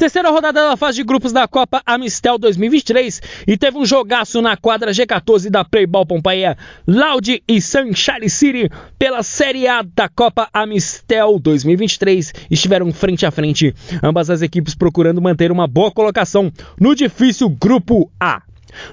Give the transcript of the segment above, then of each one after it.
Terceira rodada da fase de grupos da Copa Amistel 2023 e teve um jogaço na quadra G14 da Playball Pompeia, Loud e Sunshine City pela Série A da Copa Amistel 2023 estiveram frente a frente, ambas as equipes procurando manter uma boa colocação no difícil Grupo A.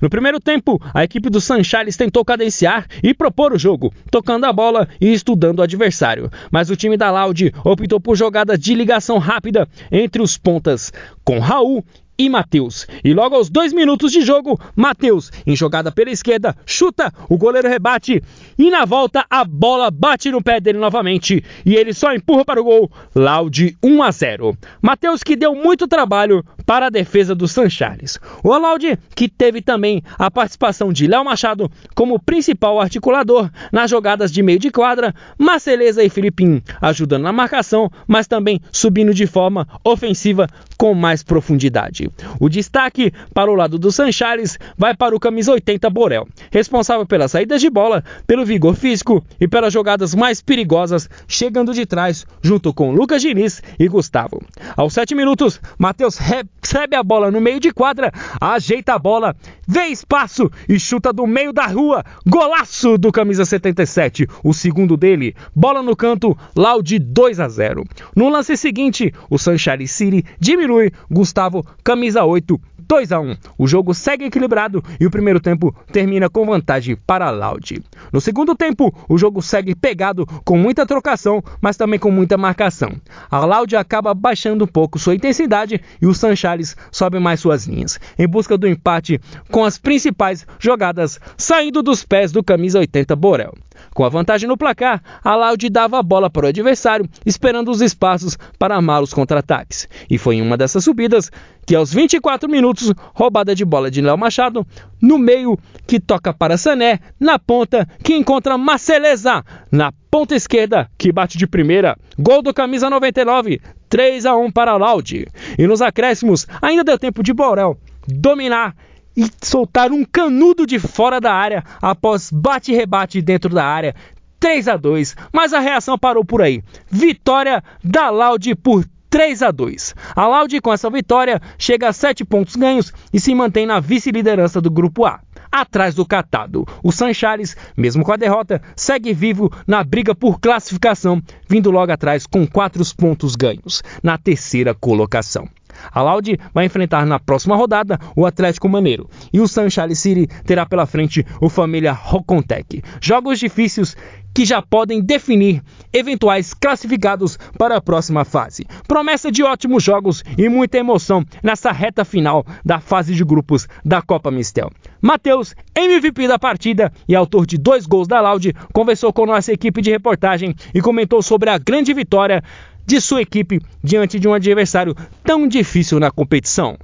No primeiro tempo, a equipe do Sanchales tentou cadenciar e propor o jogo, tocando a bola e estudando o adversário. Mas o time da Laude optou por jogadas de ligação rápida entre os pontas, com Raul e Matheus. E logo aos dois minutos de jogo, Matheus, em jogada pela esquerda, chuta, o goleiro rebate e na volta a bola bate no pé dele novamente e ele só empurra para o gol. Laude 1 a 0. Matheus que deu muito trabalho para a defesa do San Charles. O Laude que teve também a participação de Léo Machado como principal articulador nas jogadas de meio de quadra, Marceleza e Filipim ajudando na marcação, mas também subindo de forma ofensiva com mais profundidade. O destaque para o lado do Sanchares vai para o camisa 80 Borel, responsável pelas saídas de bola, pelo vigor físico e pelas jogadas mais perigosas, chegando de trás junto com Lucas Diniz e Gustavo. Aos 7 minutos, Matheus recebe a bola no meio de quadra, ajeita a bola, vê espaço e chuta do meio da rua. Golaço do camisa 77, o segundo dele. Bola no canto, Laude 2 a 0. No lance seguinte, o Sunshine City diminui, Gustavo camisa 8, 2 a 1. O jogo segue equilibrado e o primeiro tempo termina com vantagem para Loud. No segundo tempo, o jogo segue pegado com muita trocação, mas também com muita marcação. A Loud acaba baixando um pouco sua intensidade e o Sanchares sobe mais suas linhas, em busca do empate com as principais jogadas saindo dos pés do camisa 80 Borel. Com a vantagem no placar, a Loud dava a bola para o adversário, esperando os espaços para armar os contra-ataques. E foi em uma dessas subidas que aos 24 minutos, roubada de bola de Léo Machado, no meio que toca para Sané, na ponta que encontra Marceleza, na ponta esquerda que bate de primeira, gol do camisa 99, 3 a 1 para Laude. E nos acréscimos, ainda deu tempo de Borel dominar e soltar um canudo de fora da área após bate-rebate dentro da área. 3 a 2, mas a reação parou por aí. Vitória da Laude por 3 a 2. A Laude, com essa vitória, chega a 7 pontos ganhos e se mantém na vice-liderança do Grupo A. Atrás do catado, o Sanchares, mesmo com a derrota, segue vivo na briga por classificação, vindo logo atrás com 4 pontos ganhos, na terceira colocação. A Laude vai enfrentar na próxima rodada o Atlético Maneiro e o Sunshine City terá pela frente o Família Rocontec. Jogos difíceis que já podem definir eventuais classificados para a próxima fase. Promessa de ótimos jogos e muita emoção nessa reta final da fase de grupos da Copa Mistel. Matheus, MVP da partida e autor de dois gols da Laude, conversou com nossa equipe de reportagem e comentou sobre a grande vitória de sua equipe diante de um adversário tão difícil na competição.